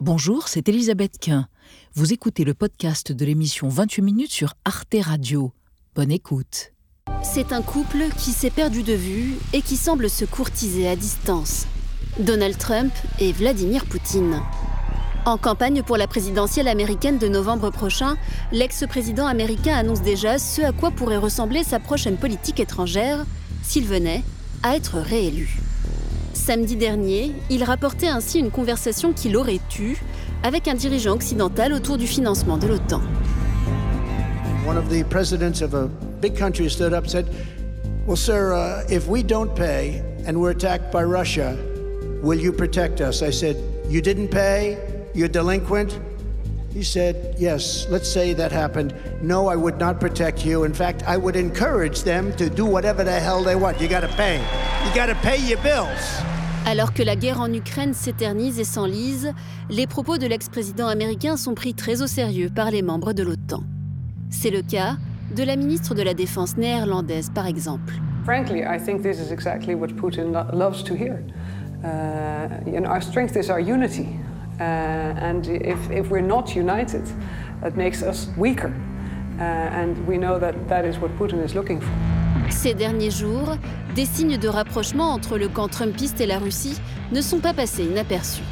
Bonjour, c'est Elisabeth Quint. Vous écoutez le podcast de l'émission 28 minutes sur Arte Radio. Bonne écoute. C'est un couple qui s'est perdu de vue et qui semble se courtiser à distance. Donald Trump et Vladimir Poutine. En campagne pour la présidentielle américaine de novembre prochain, l'ex-président américain annonce déjà ce à quoi pourrait ressembler sa prochaine politique étrangère s'il venait à être réélu. Samedi dernier, il rapportait ainsi une conversation qu'il aurait eue avec un dirigeant occidental autour du financement de l'OTAN. One of the presidents of a big country stood up and said, Well, sir, uh, if we don't pay and we're attacked by Russia, will you protect us? I said, You didn't pay? You're delinquent? He said, Yes, let's say that happened. No, I would not protect you. In fact, I would encourage them to do whatever the hell they want. You gotta pay. You gotta pay your bills. Alors que la guerre en Ukraine s'éternise et s'enlise, les propos de l'ex-président américain sont pris très au sérieux par les membres de l'OTAN. C'est le cas de la ministre de la Défense néerlandaise, par exemple. Frankly, I think this is exactly what Putin lo- loves to hear. Uh, you know, our strength is our unity. Uh, and if, if we're not united, that makes us weaker. Uh, and we know that that is what Putin is looking for. Ces derniers jours, des signes de rapprochement entre le camp trumpiste et la Russie ne sont pas passés inaperçus.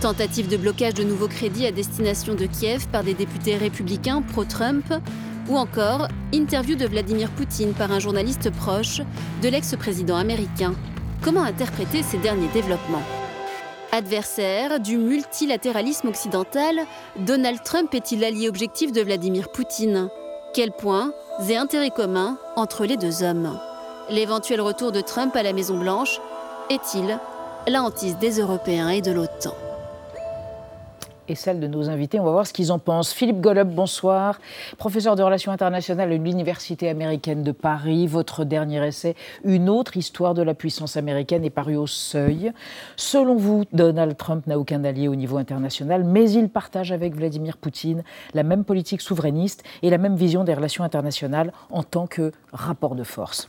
Tentative de blocage de nouveaux crédits à destination de Kiev par des députés républicains pro-Trump, ou encore interview de Vladimir Poutine par un journaliste proche de l'ex-président américain. Comment interpréter ces derniers développements? Adversaire du multilatéralisme occidental, Donald Trump est-il l'allié objectif de Vladimir Poutine? Quels points et intérêts communs entre les deux hommes? L'éventuel retour de Trump à la Maison-Blanche est-il la hantise des Européens et de l'OTAN? Et celle de nos invités. On va voir ce qu'ils en pensent. Philippe Golub, bonsoir. Professeur de relations internationales à l'Université américaine de Paris. Votre dernier essai, Une autre histoire de la puissance américaine, est paru au seuil. Selon vous, Donald Trump n'a aucun allié au niveau international, mais il partage avec Vladimir Poutine la même politique souverainiste et la même vision des relations internationales en tant que rapport de force.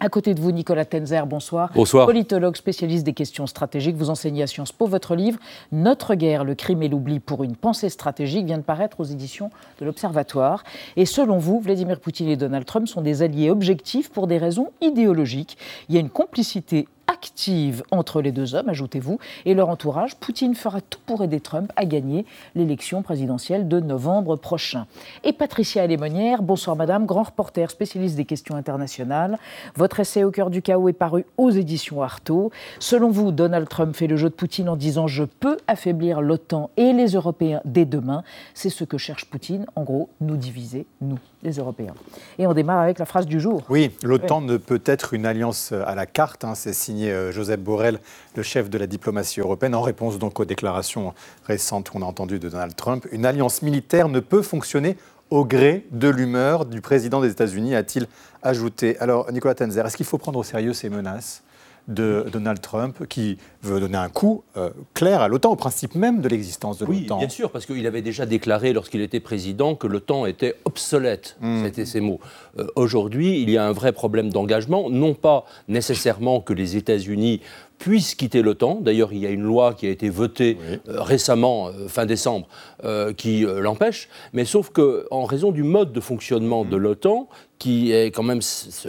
À côté de vous, Nicolas Tenzer, bonsoir. Bonsoir. Politologue spécialiste des questions stratégiques. Vous enseignez à Sciences Po. Votre livre, Notre guerre, le crime et l'oubli pour une pensée stratégique, vient de paraître aux éditions de l'Observatoire. Et selon vous, Vladimir Poutine et Donald Trump sont des alliés objectifs pour des raisons idéologiques. Il y a une complicité active entre les deux hommes, ajoutez-vous, et leur entourage. Poutine fera tout pour aider Trump à gagner l'élection présidentielle de novembre prochain. Et Patricia Alémonière, bonsoir madame, grand reporter spécialiste des questions internationales. Votre essai Au cœur du chaos est paru aux éditions Artaud. Selon vous, Donald Trump fait le jeu de Poutine en disant Je peux affaiblir l'OTAN et les Européens dès demain. C'est ce que cherche Poutine, en gros, nous diviser, nous, les Européens. Et on démarre avec la phrase du jour. Oui, l'OTAN ne peut être une alliance à la carte, hein, c'est signé euh, Joseph Borrell, le chef de la diplomatie européenne, en réponse donc aux déclarations récentes qu'on a entendues de Donald Trump. Une alliance militaire ne peut fonctionner au gré de l'humeur du président des États-Unis, a-t-il ajouté. Alors, Nicolas Tenzer, est-ce qu'il faut prendre au sérieux ces menaces? De Donald Trump qui veut donner un coup euh, clair à l'OTAN, au principe même de l'existence de Oui, l'OTAN bien sûr, parce qu'il avait déjà déclaré lorsqu'il était président que l'OTAN était obsolète. Hmm. C'était ses mots. Euh, Aujourd'hui, il y a un vrai problème d'engagement, non pas nécessairement que les États-Unis puissent quitter l'OTAN. D'ailleurs, il y a une loi qui a été votée euh, récemment, euh, fin décembre, euh, qui euh, l'empêche. Mais sauf qu'en raison du mode de fonctionnement de l'OTAN, qui est quand même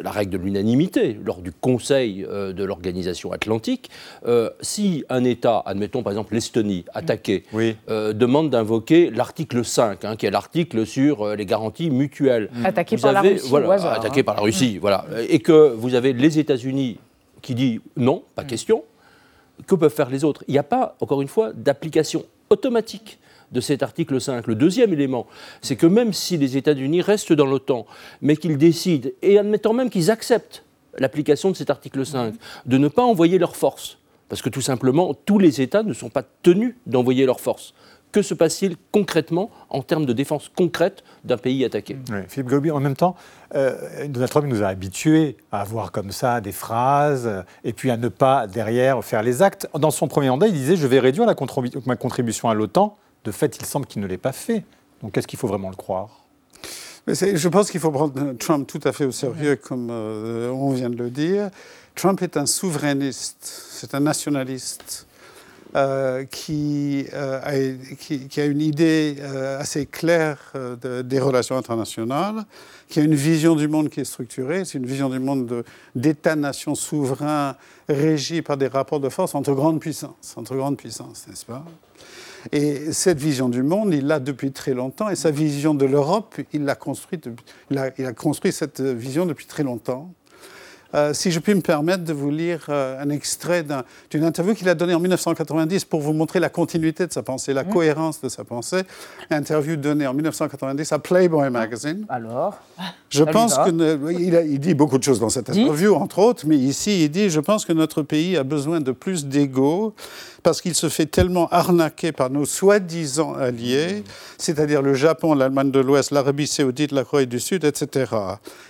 la règle de l'unanimité lors du Conseil euh, de l'organisation atlantique, euh, si un État, admettons par exemple l'Estonie, attaqué, Oui. euh, demande d'invoquer l'article 5, hein, qui est l'article sur euh, les garanties mutuelles. Attaqué Vous par la Russie voilà, hasard, Attaqué hein. par la Russie, voilà. Et que vous avez les États-Unis qui dit non, pas question. Que peuvent faire les autres? Il n'y a pas, encore une fois, d'application automatique de cet article 5. Le deuxième élément, c'est que même si les États-Unis restent dans l'OTAN, mais qu'ils décident, et admettant même qu'ils acceptent l'application de cet article 5, de ne pas envoyer leurs forces, parce que tout simplement, tous les États ne sont pas tenus d'envoyer leurs forces. Que se passe-t-il concrètement en termes de défense concrète d'un pays attaqué? Oui, Philippe Gobi, en même temps, euh, Donald Trump nous a habitués à avoir comme ça des phrases euh, et puis à ne pas derrière faire les actes. Dans son premier mandat, il disait Je vais réduire la contribu- ma contribution à l'OTAN. De fait, il semble qu'il ne l'ait pas fait. Donc est-ce qu'il faut vraiment le croire? Mais je pense qu'il faut prendre Trump tout à fait au sérieux, comme euh, on vient de le dire. Trump est un souverainiste, c'est un nationaliste. Euh, qui, euh, a, qui, a, une idée euh, assez claire des relations internationales, qui a une vision du monde qui est structurée. C'est une vision du monde d'États-nations souverains régis par des rapports de force entre grandes puissances, entre grandes puissances, n'est-ce pas? Et cette vision du monde, il l'a depuis très longtemps. Et sa vision de l'Europe, il, l'a construit, il a construit cette vision depuis très longtemps. Euh, si je puis me permettre de vous lire euh, un extrait d'une interview qu'il a donnée en 1990 pour vous montrer la continuité de sa pensée, la cohérence de sa pensée. Interview donnée en 1990 à Playboy Magazine. Alors Je pense que. il, il, dit beaucoup de choses dans cette interview, entre autres, mais ici, il dit Je pense que notre pays a besoin de plus d'ego parce qu'il se fait tellement arnaquer par nos soi-disant alliés, c'est-à-dire le Japon, l'Allemagne de l'Ouest, l'Arabie saoudite, la Corée du Sud, etc.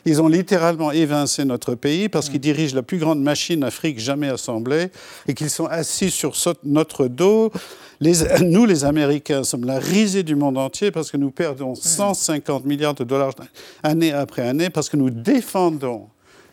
Ils ont littéralement évincé notre pays parce qu'ils dirigent la plus grande machine Afrique jamais assemblée et qu'ils sont assis sur notre dos. Les, nous, les Américains, sommes la risée du monde entier parce que nous perdons 150 milliards de dollars année après année parce que nous défendons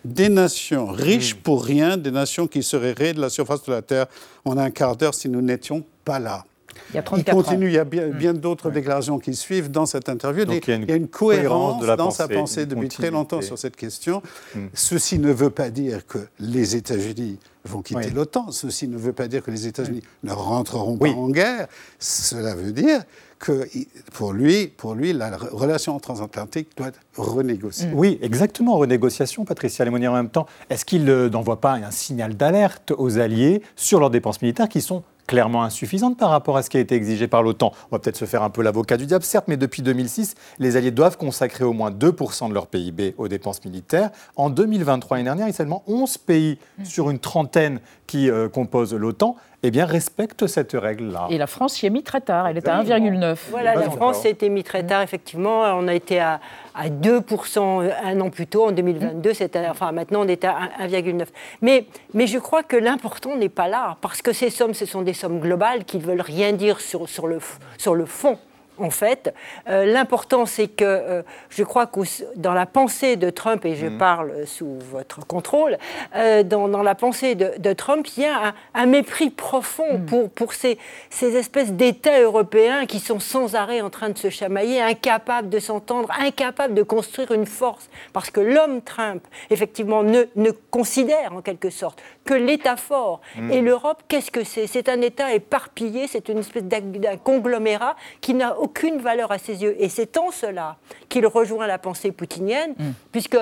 des nations riches mm. pour rien, des nations qui seraient raies de la surface de la Terre en un quart d'heure si nous n'étions pas là. Il, y a 34 continue, il y a bien, mm. d'autres déclarations qui suivent dans cette interview. il, y a une, cohérence, dans sa pensée depuis très longtemps sur cette question. Mm. Ceci ne veut pas dire que les États-Unis vont quitter l'OTAN. Ceci ne veut pas dire que les États-Unis ne rentreront pas en guerre. Cela veut dire que pour lui, pour lui, la relation transatlantique doit être renégociée. Oui, exactement, renégociation, Patricia Lemonnier en même temps. Est-ce qu'il euh, n'envoie pas un signal d'alerte aux alliés sur leurs dépenses militaires qui sont clairement insuffisante par rapport à ce qui a été exigé par l'OTAN. On va peut-être se faire un peu l'avocat du diable, certes, mais depuis 2006, les Alliés doivent consacrer au moins 2% de leur PIB aux dépenses militaires. En 2023, l'année dernière, il y a seulement 11 pays sur une trentaine qui euh, composent l'OTAN eh bien, respectent cette règle-là. Et la France y est mis très tard, elle est à 1,9. Voilà, la France a été mise très tard, effectivement. On a été à, à 2% un an plus tôt, en 2022, enfin maintenant on est à 1,9. Mais, mais je crois que l'important n'est pas là, parce que ces sommes, ce sont des sommes globales qui ne veulent rien dire sur, sur, le, sur le fond en fait. Euh, l'important, c'est que euh, je crois que dans la pensée de Trump, et je mhm. parle sous votre contrôle, euh, dans, la pensée de, Trump, il y a un, mépris profond mhm. pour, pour ces, ces espèces d'États européens qui sont sans arrêt en train de se chamailler, incapables de s'entendre, incapables de construire une force. Parce que l'homme Trump, effectivement, ne, ne considère en quelque sorte que l'État fort. Mhm. Et l'Europe, qu'est-ce que c'est? C'est un État éparpillé, c'est une espèce d'un conglomérat qui n'a aucune valeur à ses yeux. Et c'est en cela qu'il rejoint la pensée poutinienne, mm. puisque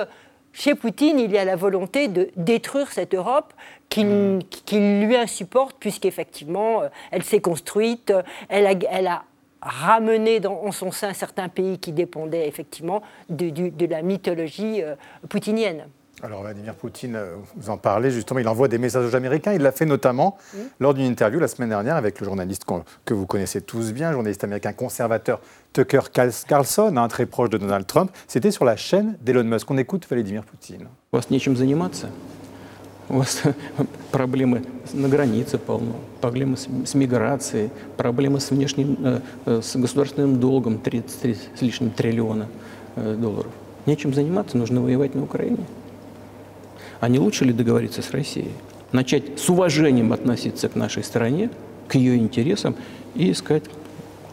chez Poutine, il y a la volonté de détruire cette Europe qu'il mm. lui insupporte, puisqu'effectivement, euh, elle s'est construite, elle a, elle a ramené dans, en son sein certains pays qui dépendaient effectivement de, de la mythologie euh, poutinienne. Alors Vladimir Poutine, euh, vous en parlez justement, il envoie des messages aux Américains. Il l'a fait notamment lors d'une interview la semaine dernière avec le journaliste que vous connaissez tous bien, journaliste américain conservateur Tucker Carlson, hein, très proche de Donald Trump. C'était sur la chaîne d'Elon Musk. On écoute Vladimir Poutine. У вас нечем заниматься. У вас проблемы на границе полно, проблемы с, с миграцией, проблемы с внешним, э, э с государственным долгом 33 с лишним триллиона э, долларов. Нечем заниматься, нужно воевать на Украине. А не лучше ли договориться с Россией? Начать с уважением относиться к нашей стране, к ее интересам и искать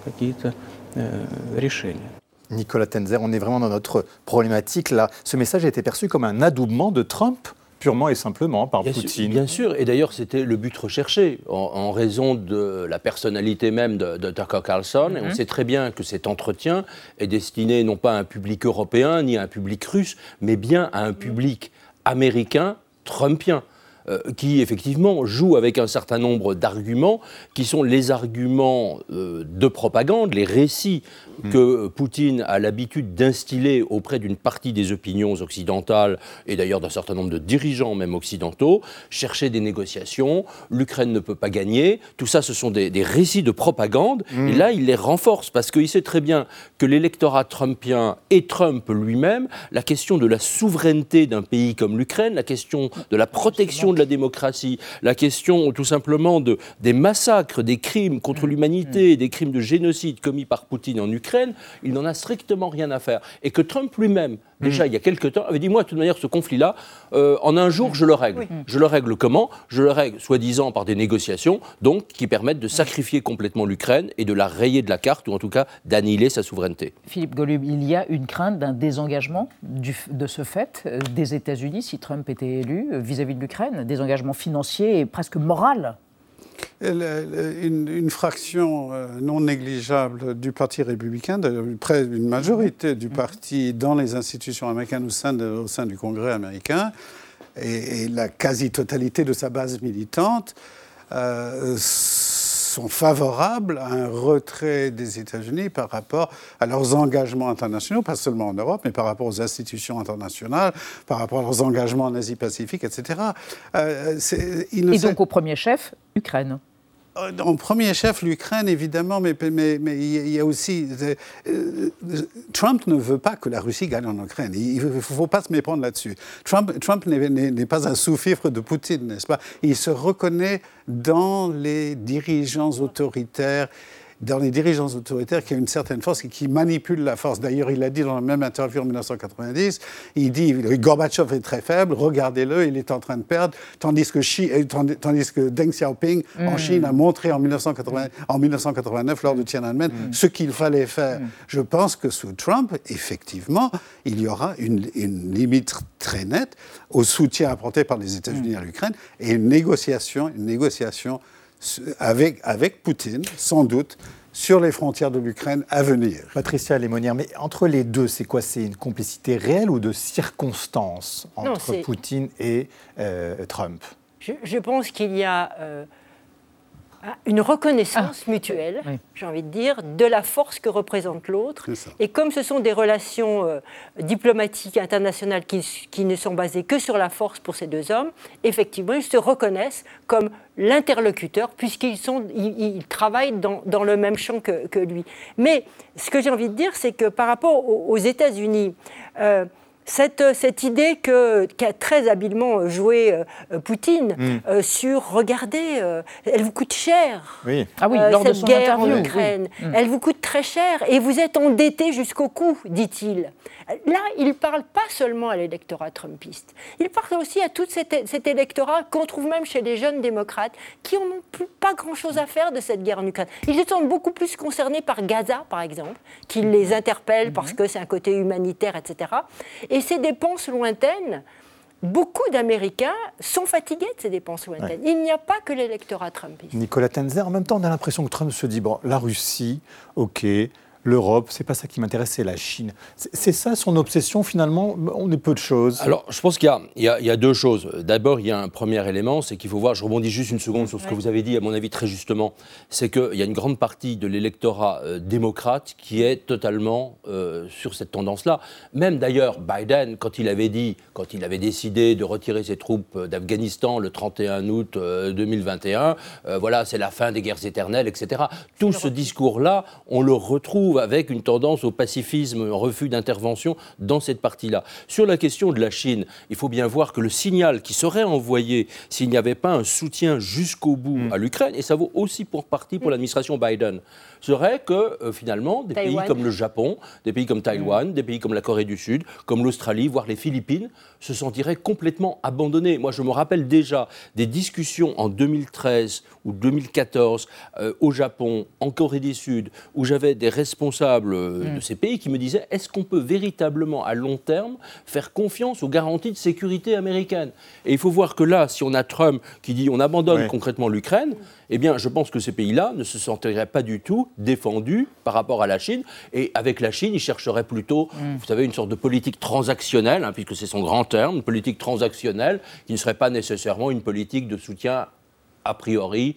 какие-то euh, решения. Nicolas Tenzer, on est vraiment dans notre problématique là. Ce message a été perçu comme un adoubement de Trump purement et simplement par Poutine. bien sûr, et d'ailleurs c'était le but recherché en, raison de la personnalité même de, Tucker Carlson. Et on mhm. sait très bien que cet entretien est destiné non pas à un public européen ni à un public russe, mais bien à un public américain trumpien. Euh, qui effectivement joue avec un certain nombre d'arguments qui sont les arguments euh, de propagande, les récits hmm. que Poutine a l'habitude d'instiller auprès d'une partie des opinions occidentales et d'ailleurs d'un certain nombre de dirigeants même occidentaux, chercher des négociations, l'Ukraine ne peut pas gagner, tout ça ce sont des, récits de propagande hmm. et là il les renforce parce qu'il sait très bien que l'électorat trumpien et Trump lui-même, la question de la souveraineté d'un pays comme l'Ukraine, la question de la protection question de la démocratie, la question tout simplement de, des massacres, des crimes contre l'humanité, des crimes de génocide commis par Poutine en Ukraine, il n'en a strictement rien à faire. Et que Trump lui-même, déjà il y a quelques temps, avait dit moi, de toute manière, ce conflit-là, euh, en un jour, je le règle. Je le règle comment? Je le règle, soi-disant, par des négociations, donc qui permettent de sacrifier complètement l'Ukraine et de la rayer de la carte, ou en tout cas d'annihiler sa souveraineté. Philippe Golub, il y a une crainte d'un désengagement du, de ce fait euh, des États-Unis, si Trump était élu, euh, vis-à-vis de l'Ukraine, désengagement financier et presque moral une, une, fraction non négligeable du Parti républicain, de, près d'une majorité du parti dans les institutions américaines au sein, de, au sein du Congrès américain, et, et la quasi-totalité de sa base militante, euh, sont favorables à un retrait des États-Unis par rapport à leurs engagements internationaux, pas seulement en Europe, mais par rapport aux institutions internationales, par rapport à leurs engagements en Asie-Pacifique, etc. Euh, Et donc au premier chef, Ukraine euh, en premier chef, l'Ukraine, évidemment, mais, il y a aussi. Euh, Trump ne veut pas que la Russie gagne en Ukraine. Il ne faut pas se méprendre là-dessus. Trump, Trump n'est pas un sous-fifre de Poutine, n'est-ce pas? Il se reconnaît dans les dirigeants autoritaires dans les dirigeants autoritaires qui ont une certaine force et qui manipulent la force. D'ailleurs, il a dit dans la même interview en 1990, il dit Gorbatchev est très faible, regardez-le, il est en train de perdre, tandis que, euh, tandis que Deng Xiaoping en mm. Chine a montré en, 1980, en 1989 lors de Tiananmen mm. ce qu'il fallait faire. Mm. Je pense que sous Trump, effectivement, il y aura une, une limite très nette au soutien apporté par les États-Unis à l'Ukraine et une négociation, une négociation avec, avec Poutine, sans doute, sur les frontières de l'Ukraine à venir. Patricia Lémonière, mais entre les deux, c'est quoi? C'est une complicité réelle ou de circonstances entre Poutine et euh, Trump? Je, pense qu'il y a euh, une reconnaissance ah. mutuelle, j'ai envie de dire, de la force que représente l'autre. Et comme ce sont des relations euh, diplomatiques internationales qui, ne sont basées que sur la force pour ces deux hommes, effectivement, ils se reconnaissent comme l'interlocuteur puisqu'ils sont, ils, travaillent dans, le même champ que, lui. Mais ce que j'ai envie de dire, c'est que par rapport aux, États-Unis, euh, cette, cette, idée qu'a très habilement joué euh, Poutine mm. euh, sur regardez, euh, elle vous coûte cher. Oui. Ah oui, lors cette de son guerre en Ukraine, mm. elle vous coûte très cher et vous êtes endetté jusqu'au cou, dit-il. Là, il ne parle pas seulement à l'électorat trumpiste, il parle aussi à tout cet, cet électorat qu'on trouve même chez les jeunes démocrates qui n'ont plus pas grand-chose à faire de cette guerre en Ukraine. Ils sont beaucoup plus concernés par Gaza, par exemple, qui les interpelle mm-hmm. parce que c'est un côté humanitaire, etc. Et ces dépenses lointaines, beaucoup d'Américains sont fatigués de ces dépenses lointaines. Il n'y a pas que l'électorat trumpiste. Nicolas Tenzer, en même temps, on a l'impression que Trump se dit, bon, la Russie, ok, l'Europe, c'est pas ça qui m'intéresse, c'est la Chine. C'est ça son obsession finalement? On est peu de choses. Alors, je pense qu'il y, y, a deux choses. D'abord, il y a un premier élément, c'est qu'il faut voir, je rebondis juste une seconde sur ce que vous avez dit, à mon avis très justement, c'est qu'il y a une grande partie de l'électorat euh, démocrate qui est totalement euh, sur cette tendance-là. Même d'ailleurs, Biden, quand il avait dit, quand il avait décidé de retirer ses troupes euh, d'Afghanistan le 31 août 2021, voilà, c'est la fin des guerres éternelles, etc. Tout ce discours-là, on le retrouve avec une tendance au pacifisme, un refus d'intervention dans cette partie-là. Sur la question de la Chine, il faut bien voir que le signal qui serait envoyé s'il n'y avait pas un soutien jusqu'au bout mm. à l'Ukraine, et ça vaut aussi pour partie pour mm. l'administration Biden, serait que euh, finalement des pays comme le Japon, des pays comme Taïwan, mm. des pays comme la Corée du Sud, comme l'Australie, voire les Philippines, se sentiraient complètement abandonnés. Moi, je me rappelle déjà des discussions en 2013 ou 2014 euh, au Japon, en Corée du Sud, où j'avais des responsables euh, de mm. ces pays qui me disaient est-ce qu'on peut véritablement à long terme faire confiance aux garanties de sécurité américaines? Et il faut voir que là, si on a Trump qui dit on abandonne concrètement l'Ukraine, eh bien, je pense que ces pays-là ne se sentiraient pas du tout défendus par rapport à la Chine. Et avec la Chine, ils chercheraient plutôt, mm. vous savez, une sorte de politique transactionnelle, hein, puisque c'est son grand terme, une politique transactionnelle qui ne serait pas nécessairement une politique de soutien a priori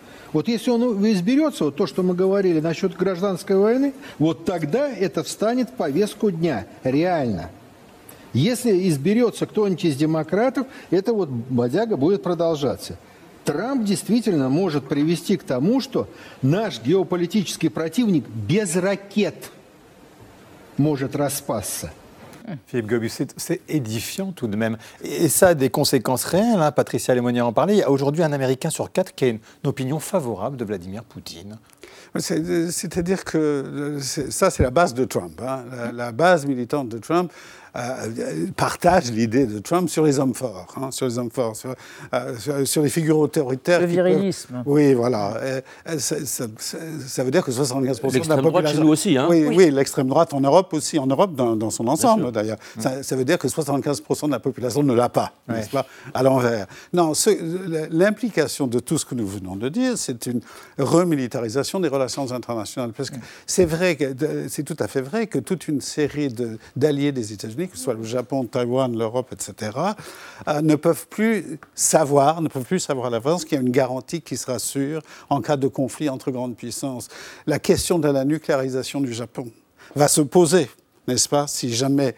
Вот если он изберется, вот то, что мы говорили насчет гражданской войны, вот тогда это встанет в повестку дня. Реально. Если изберется кто-нибудь из демократов, это вот бодяга будет продолжаться. Трамп действительно может привести к тому, что наш геополитический противник без ракет может распасться. Philippe Gobus, c'est édifiant tout de même. Et ça a des conséquences réelles. Hein. Patricia Lémonière en parlait. Il y a aujourd'hui un Américain sur quatre qui a une, opinion favorable de Vladimir Poutine. C'est-à-dire que ça, c'est la base de Trump. Hein. La, base militante de Trump, euh, partage l'idée de Trump sur les hommes forts, hein, sur les hommes forts, sur, euh, sur, les figures autoritaires. Le virilisme. Oui, voilà. Ça, ça, ça, veut dire que 75% de la population. droite chez nous aussi, hein Oui, oui. oui l'extrême droite en Europe aussi, en Europe dans, dans son ensemble d'ailleurs. Mm. Ça, veut dire que 75% de la population ne l'a pas, n'est-ce pas, à l'envers. Non, l'implication de tout ce que nous venons de dire, c'est une remilitarisation des relations internationales. Parce que mm. c'est vrai, c'est tout à fait vrai que toute une série d'alliés des États-Unis que ce soit le Japon, Taïwan, l'Europe, etc., euh, ne peuvent plus savoir, ne peuvent plus savoir à l'avance qu'il y a une garantie qui sera sûre en cas de conflit entre grandes puissances. La question de la nucléarisation du Japon va se poser, n'est-ce pas, si jamais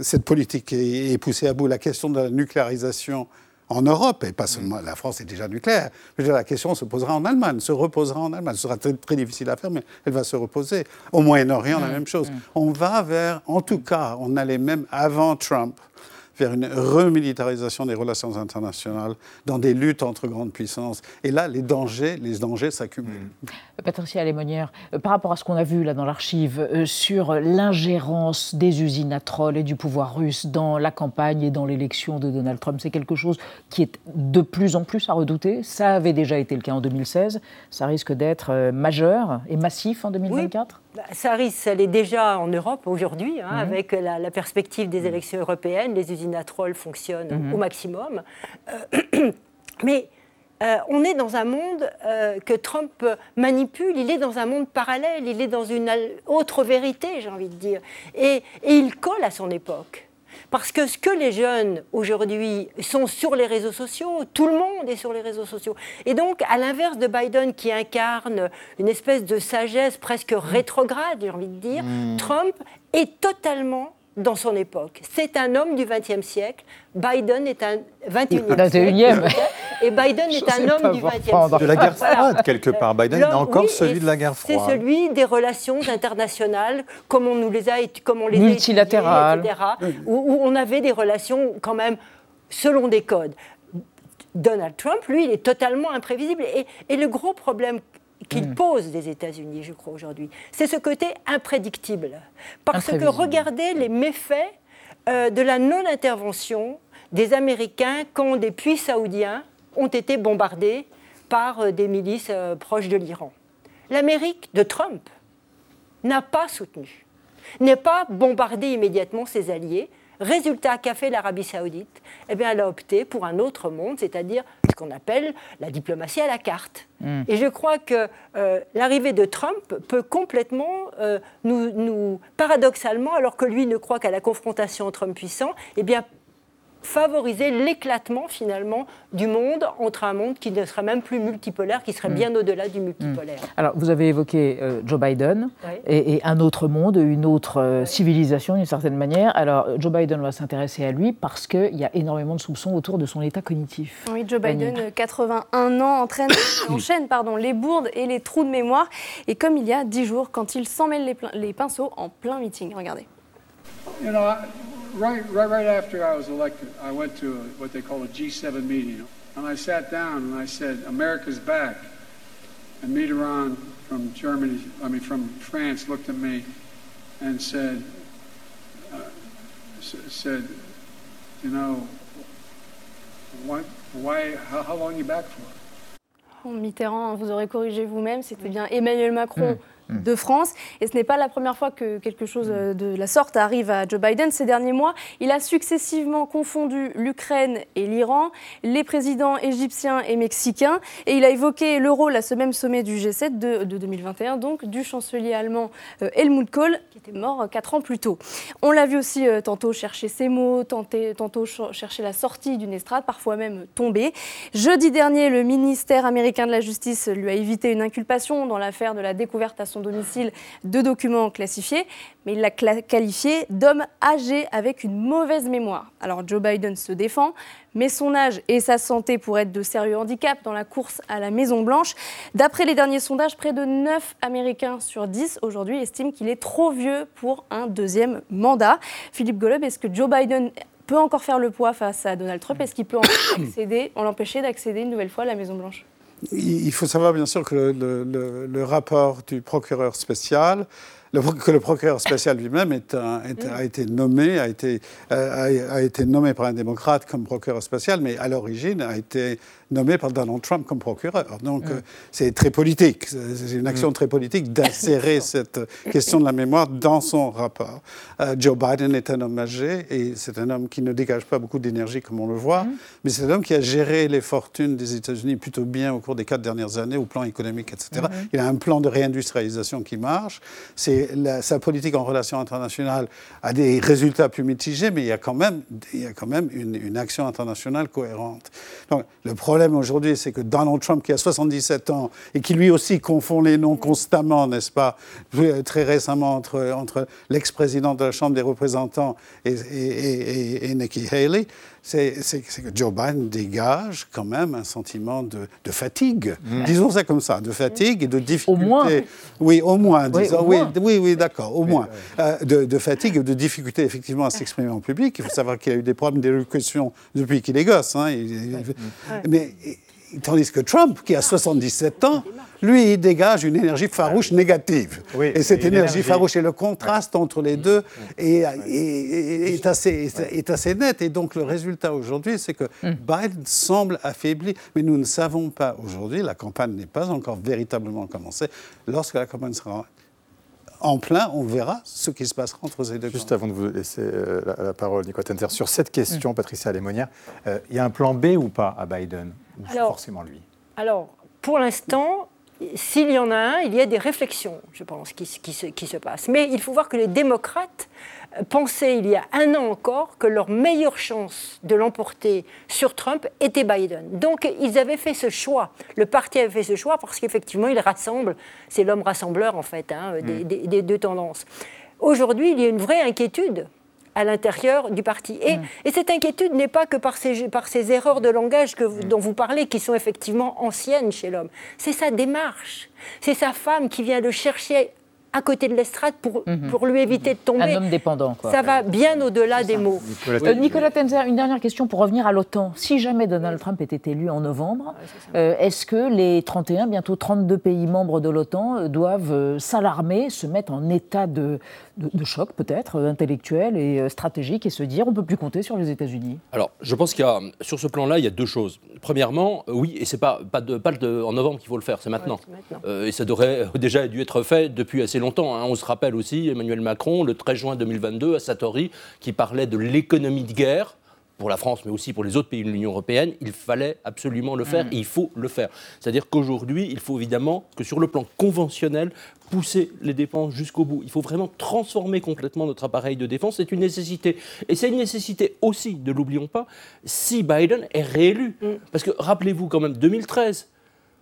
cette politique est poussée à bout. La question de la nucléarisation en Europe, et pas seulement la France est déjà nucléaire. Mais la question se posera en Allemagne, se reposera en Allemagne. Ce sera très, très difficile à faire, mais elle va se reposer. Au Moyen-Orient, la même chose. On va vers, en tout cas, on allait même avant Trump, vers une remilitarisation des relations internationales, dans des luttes entre grandes puissances. Et là, les dangers, les dangers s'accumulent. Mmh. Patricia Lémonière, euh, par rapport à ce qu'on a vu là dans l'archive euh, sur l'ingérence des usines à troll et du pouvoir russe dans la campagne et dans l'élection de Donald Trump, c'est quelque chose qui est de plus en plus à redouter. Ça avait déjà été le cas en 2016. Ça risque d'être euh, majeur et massif en 2024 bah, ça risque, elle est déjà en Europe aujourd'hui, hein, mhm. avec la, perspective des mhm. élections européennes. Les usines à troll fonctionnent mhm. au maximum. Euh, mais euh, on est dans un monde euh, que Trump manipule, il est dans un monde parallèle, il est dans une autre vérité, j'ai envie de dire. et il colle à son époque. Parce que ce que les jeunes aujourd'hui sont sur les réseaux sociaux, tout le monde est sur les réseaux sociaux. Et donc, à l'inverse de Biden qui incarne une espèce de sagesse presque rétrograde, j'ai envie de dire, hmm. Trump est totalement dans son époque. C'est un homme du XXe siècle. Biden est un 21e siècle. Et Biden est un homme du XXe siècle. De la guerre froide, quelque part. Biden est encore celui de la guerre froide. C'est celui des relations internationales, comme on nous les a, comme on les Multilatérales. etc., où, on avait des relations quand même selon des codes. Donald Trump, lui, il est totalement imprévisible. Et, et le gros problème qu'il mm. pose des États-Unis, je crois, aujourd'hui. C'est ce côté imprédictible. Parce que regardez les méfaits euh, de la non-intervention des Américains quand des puits saoudiens ont été bombardés par euh, des milices euh, proches de l'Iran. L'Amérique de Trump n'a pas soutenu, n'est pas bombardé immédiatement ses alliés, Résultat qu'a fait l'Arabie saoudite? Eh bien, Elle a opté pour un autre monde, c'est-à-dire ce qu'on appelle la diplomatie à la carte. Hmm. Et je crois que euh, l'arrivée de Trump peut complètement euh, nous, nous, paradoxalement, alors que lui ne croit qu'à la confrontation entre hommes puissants, eh bien, favoriser l'éclatement finalement du monde entre un monde qui ne sera même plus multipolaire, qui serait mm. bien au-delà du multipolaire. Mm. Alors vous avez évoqué euh, Joe Biden et, un autre monde, une autre euh, civilisation d'une certaine manière. Alors Joe Biden va s'intéresser à lui parce qu'il y a énormément de soupçons autour de son état cognitif. Oui, Joe Biden, 81 ans, entraîne, enchaîne pardon, les bourdes et les trous de mémoire. Et comme il y a 10 jours, quand il s'en mêle les, les pinceaux en plein meeting. Regardez. Right, right, right after I was elected, I went to a, what they call a G7 meeting, and I sat down and I said, "America's back." And Mitterrand from Germany, I mean from France, looked at me and said, uh, "said, you know, what, why, how, how long are you back for?" Mitterrand, vous aurez corrigé vous-même, c'était bien Emmanuel Macron. Mm Hmm. de France. Et ce n'est pas la première fois que quelque chose euh, de la sorte arrive à Joe Biden. Ces derniers mois, il a successivement confondu l'Ukraine et l'Iran, les présidents égyptiens et mexicains, et il a évoqué le rôle à ce même sommet du G7 de, 2021, donc du chancelier allemand euh, Helmut Kohl, qui était mort euh, quatre ans plus tôt. On l'a vu aussi tantôt chercher ses mots, tantôt chercher la sortie d'une estrade, parfois même tomber. Jeudi dernier, le ministère américain de la Justice lui a évité une inculpation dans l'affaire de la découverte à son domicile de documents classifiés, mais il l'a qualifié d'homme âgé avec une mauvaise mémoire. Alors Joe Biden se défend, mais son âge et sa santé pourraient être de sérieux handicaps dans la course à la Maison-Blanche. D'après les derniers sondages, près de 9 Américains sur 10 aujourd'hui estiment qu'il est trop vieux pour un deuxième mandat. Philippe Golub, est-ce que Joe Biden peut encore faire le poids face à Donald Trump? Est-ce qu'il peut en l'empêcher d'accéder une nouvelle fois à la Maison-Blanche il faut savoir bien sûr que le, rapport du procureur spécial, que le procureur spécial lui-même a été nommé, a été, euh, a été nommé par un démocrate comme procureur spécial, mais à l'origine a été nommé par Donald Trump comme procureur. Donc euh, c'est très politique, c'est une action très politique d'insérer cette question de la mémoire dans son rapport. Euh, Joe Biden est un homme âgé et c'est un homme qui ne dégage pas beaucoup d'énergie comme on le voit, mais c'est un homme qui a géré les fortunes des États-Unis plutôt bien au cours des quatre dernières années au plan économique, etc. Il a un plan de réindustrialisation qui marche. C'est sa politique en relations internationales a des résultats plus mitigés, mais il y a quand même, il y a quand même une, une action internationale cohérente. Donc le problème problème aujourd'hui, c'est que Donald Trump, qui a 77 ans et qui lui aussi confond les noms constamment, n'est-ce pas, très récemment entre, entre l'ex-président de la Chambre des représentants et, et, et Nikki Haley, c'est que Joe Biden dégage quand même un sentiment de, fatigue. Mm. Disons ça comme ça, de fatigue et de difficulté. Au moins. Oui, au moins. Disons, oui, oui, oui, d'accord, au moins. Euh, de, fatigue et de difficulté effectivement à s'exprimer en public. Il faut savoir qu'il a eu des problèmes d'élocution depuis qu'il est gosse. Hein. mais Tandis que Trump, qui a 77 ans, lui, il dégage une énergie farouche négative. et cette énergie, farouche et le contraste entre les deux est, assez, est, assez, net. Et donc le résultat aujourd'hui, c'est que mm. Biden semble affaibli. Mais nous ne savons pas aujourd'hui, la campagne n'est pas encore véritablement commencée. Lorsque la campagne sera en plein, on verra ce qui se passera entre ces deux Juste avant de vous laisser euh, la, parole, Nicolas Tenter, sur cette question, mm. Patricia Lémonière, euh, il y a un plan B ou pas à Biden? Ou forcément lui Alors, pour l'instant, s'il y en a un, il y a des réflexions, je pense, qui, se, qui se passent. Mais il faut voir que les démocrates pensaient il y a un an encore que leur meilleure chance de l'emporter sur Trump était Biden. Donc ils avaient fait ce choix. Le parti avait fait ce choix parce qu'effectivement il rassemble, c'est l'homme rassembleur en fait, hein, mm. des, deux tendances. Aujourd'hui, il y a une vraie inquiétude à l'intérieur du parti. Et, mm. et cette inquiétude n'est pas que par ces, par ces erreurs de langage que mm. dont vous parlez, qui sont effectivement anciennes chez l'homme. C'est sa démarche. C'est sa femme qui vient le chercher à côté de l'estrade pour, mhm. pour lui éviter de tomber. Un homme dépendant. Quoi. Ça va bien au-delà des mots. Nicolas, euh, Tenzer, une dernière question pour revenir à l'OTAN. Si jamais Donald Trump était élu en novembre, euh, est-ce que les 31, bientôt 32 pays membres de l'OTAN euh, doivent s'alarmer, se mettre en état de, de, choc peut-être, intellectuel et stratégique, et se dire on ne peut plus compter sur les États-Unis Alors, je pense qu'il y a, sur ce plan-là, il y a deux choses. Premièrement, oui, et c'est pas, pas, de, pas en novembre qu'il faut le faire, c'est maintenant. et ça devrait déjà dû être fait depuis assez longtemps. Hein. On se rappelle aussi Emmanuel Macron, le 13 juin 2022, à Satori, qui parlait de l'économie de guerre pour la France, mais aussi pour les autres pays de l'Union européenne, il fallait absolument le faire mm. et il faut le faire. C'est-à-dire qu'aujourd'hui, il faut évidemment que sur le plan conventionnel, pousser les dépenses jusqu'au bout. Il faut vraiment transformer complètement notre appareil de défense. C'est une nécessité. Et c'est une nécessité aussi, ne l'oublions pas, si Biden est réélu. Mm. Parce que rappelez-vous quand même, 2013,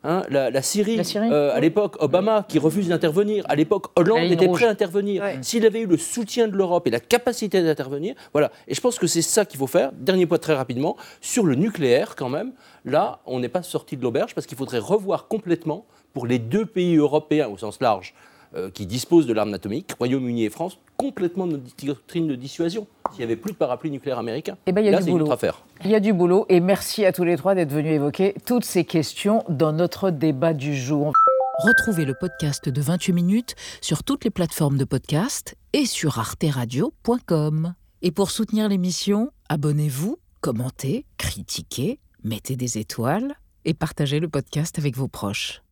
Hein, la, Syrie, euh, à l'époque, Obama qui refuse d'intervenir. À l'époque, Hollande était prêt à intervenir. S'il avait eu le soutien de l'Europe et la capacité d'intervenir, voilà. Et je pense que c'est ça qu'il faut faire. Dernier point très rapidement, sur le nucléaire quand même. Là, on n'est pas sorti de l'auberge parce qu'il faudrait revoir complètement pour les deux pays européens au sens large euh, qui disposent de l'arme atomique, Royaume-Uni et France, complètement notre doctrine de dissuasion. S'il n'y avait plus de parapluie nucléaire américain, eh ben, y a du boulot. affaire. Il y a du boulot et merci à tous les trois d'être venus évoquer toutes ces questions dans notre débat du jour. Retrouvez le podcast de 28 minutes sur toutes les plateformes de podcast et sur arteradio.com. Et pour soutenir l'émission, abonnez-vous, commentez, critiquez, mettez des étoiles et partagez le podcast avec vos proches.